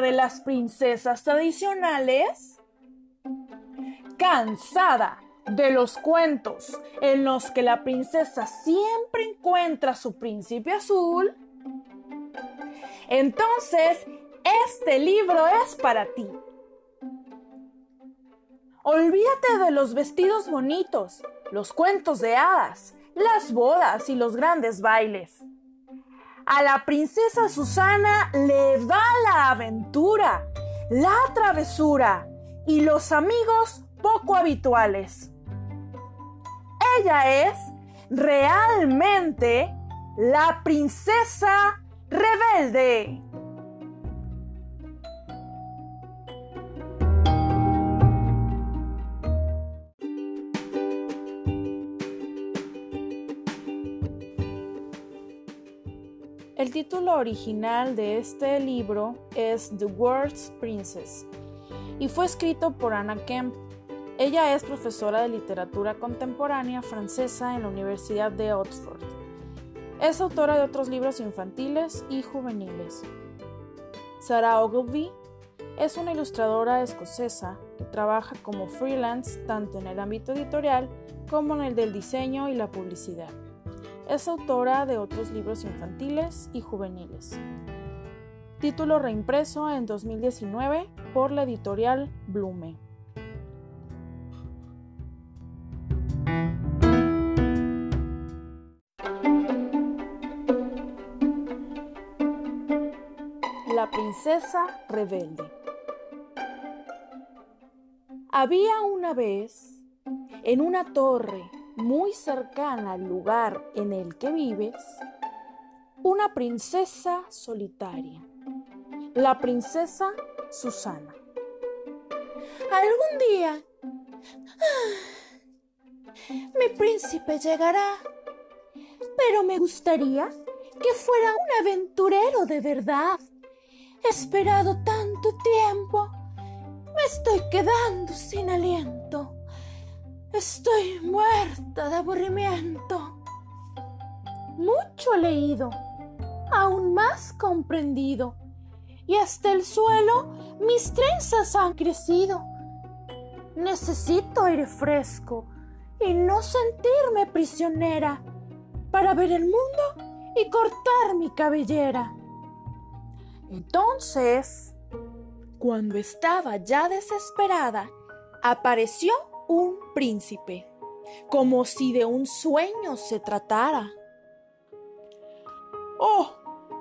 de las princesas tradicionales? ¿Cansada de los cuentos en los que la princesa siempre encuentra su príncipe azul? Entonces, este libro es para ti. Olvídate de los vestidos bonitos, los cuentos de hadas, las bodas y los grandes bailes. A la princesa Susana le va la aventura, la travesura y los amigos poco habituales. Ella es realmente la princesa rebelde. El título original de este libro es The World's Princess y fue escrito por Anna Kemp. Ella es profesora de literatura contemporánea francesa en la Universidad de Oxford. Es autora de otros libros infantiles y juveniles. Sarah Ogilvy es una ilustradora escocesa que trabaja como freelance tanto en el ámbito editorial como en el del diseño y la publicidad. Es autora de otros libros infantiles y juveniles. Título reimpreso en 2019 por la editorial Blume. La princesa rebelde. Había una vez, en una torre muy cercana al lugar en el que vives, una princesa solitaria, la princesa Susana. Algún día mi príncipe llegará, pero me gustaría que fuera un aventurero de verdad. He esperado tanto tiempo, me estoy quedando sin aliento. Estoy muerta de aburrimiento. Mucho leído, aún más comprendido, y hasta el suelo mis trenzas han crecido. Necesito aire fresco y no sentirme prisionera para ver el mundo y cortar mi cabellera. Entonces, cuando estaba ya desesperada, apareció un príncipe, como si de un sueño se tratara. Oh,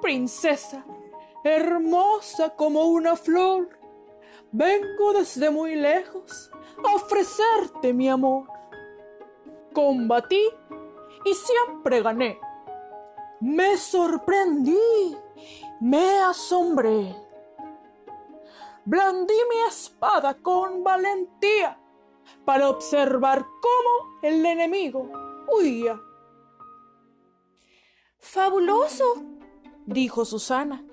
princesa, hermosa como una flor, vengo desde muy lejos a ofrecerte mi amor. Combatí y siempre gané. Me sorprendí, me asombré. Blandí mi espada con valentía para observar cómo el enemigo huía. Fabuloso, dijo Susana.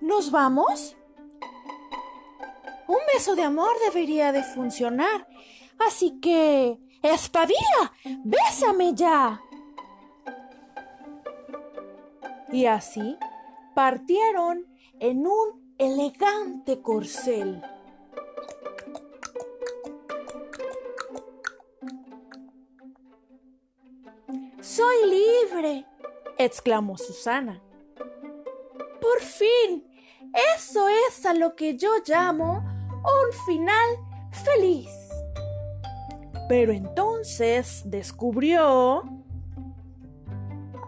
¿Nos vamos? Un beso de amor debería de funcionar. Así que... ¡Espabila! ¡Bésame ya! Y así partieron en un elegante corcel. Soy libre, exclamó Susana. Por fin, eso es a lo que yo llamo un final feliz. Pero entonces descubrió...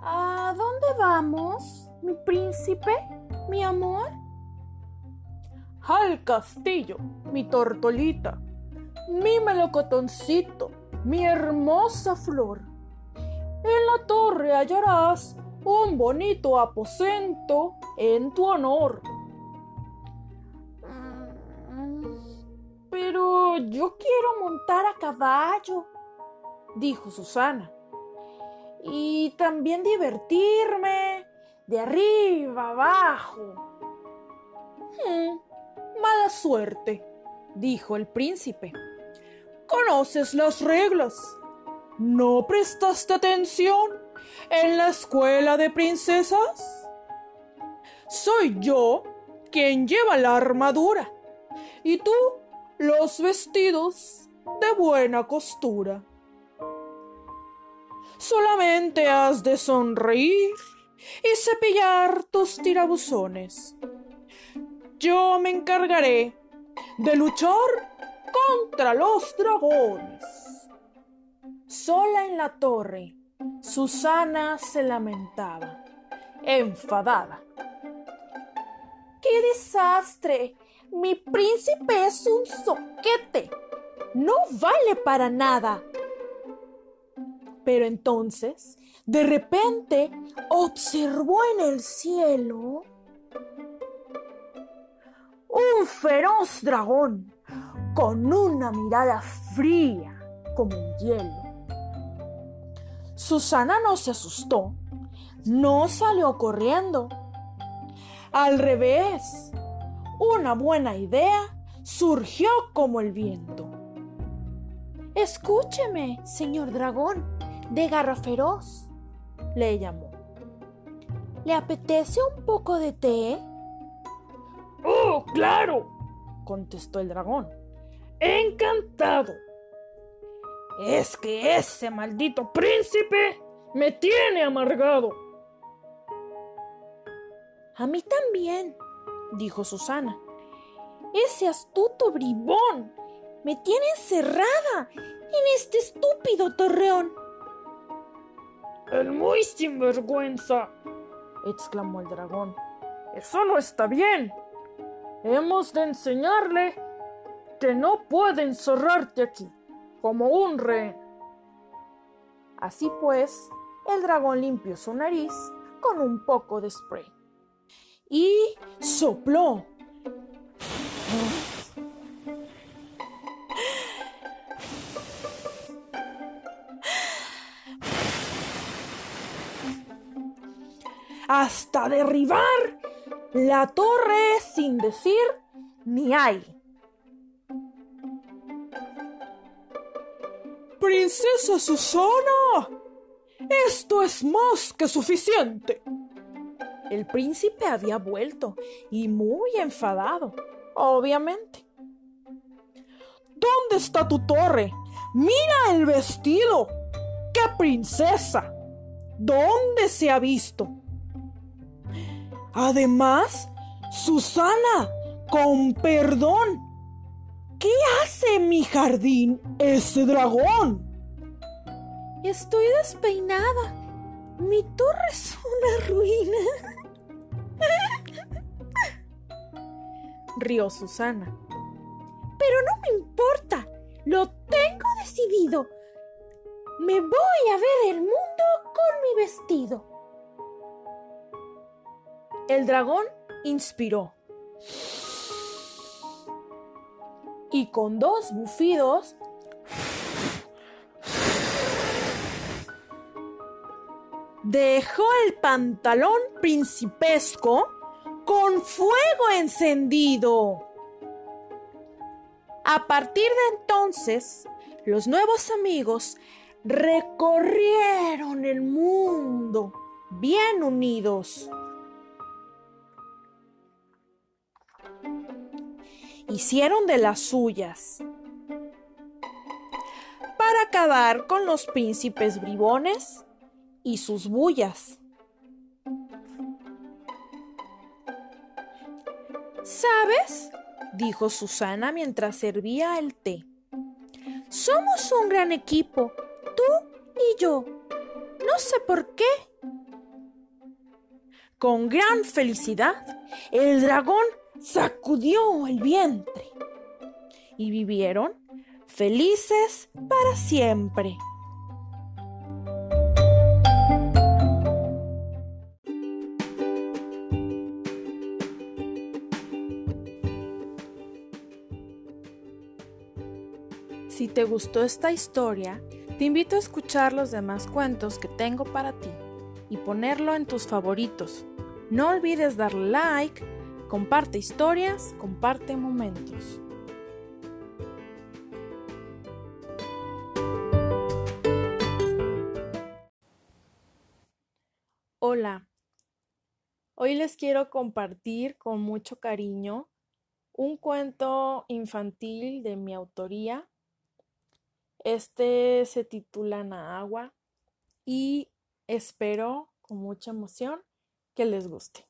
¿A dónde vamos, mi príncipe, mi amor? Al castillo, mi tortolita, mi melocotoncito, mi hermosa flor. En la torre hallarás un bonito aposento en tu honor. Pero yo quiero montar a caballo, dijo Susana. Y también divertirme de arriba abajo. Hmm, mala suerte, dijo el príncipe. Conoces las reglas. ¿No prestaste atención en la escuela de princesas? Soy yo quien lleva la armadura, y tú los vestidos de buena costura. Solamente has de sonreír y cepillar tus tirabuzones. Yo me encargaré de luchar contra los dragones. Sola en la torre, Susana se lamentaba, enfadada. ¡Qué desastre! Mi príncipe es un soquete. No vale para nada. Pero entonces, de repente, observó en el cielo un feroz dragón con una mirada fría como el hielo. Susana no se asustó, no salió corriendo. Al revés, una buena idea surgió como el viento. Escúcheme, señor dragón, de garra feroz, le llamó. ¿Le apetece un poco de té? Oh, claro, contestó el dragón. Encantado. Es que ese maldito príncipe me tiene amargado. A mí también, dijo Susana. Ese astuto bribón me tiene encerrada en este estúpido torreón. El muy sinvergüenza, exclamó el dragón. Eso no está bien. Hemos de enseñarle que no puede encerrarte aquí, como un rey. Así pues, el dragón limpió su nariz con un poco de spray y sopló. hasta derribar la torre sin decir ni hay. Princesa Susana, esto es más que suficiente. El príncipe había vuelto y muy enfadado, obviamente. ¿Dónde está tu torre? Mira el vestido. ¡Qué princesa! ¿Dónde se ha visto? Además, Susana, con perdón, ¿qué hace en mi jardín ese dragón? Estoy despeinada. Mi torre es una ruina. Rió Susana. Pero no me importa. Lo tengo decidido. Me voy a ver el mundo con mi vestido. El dragón inspiró. Y con dos bufidos dejó el pantalón principesco con fuego encendido. A partir de entonces, los nuevos amigos recorrieron el mundo bien unidos. Hicieron de las suyas para acabar con los príncipes bribones y sus bullas. ¿Sabes? dijo Susana mientras servía el té. Somos un gran equipo, tú y yo. No sé por qué. Con gran felicidad, el dragón sacudió el vientre y vivieron felices para siempre. Si te gustó esta historia, te invito a escuchar los demás cuentos que tengo para ti y ponerlo en tus favoritos. No olvides darle like, comparte historias, comparte momentos. Hola. Hoy les quiero compartir con mucho cariño un cuento infantil de mi autoría. Este se titula Naagua y espero con mucha emoción que les guste.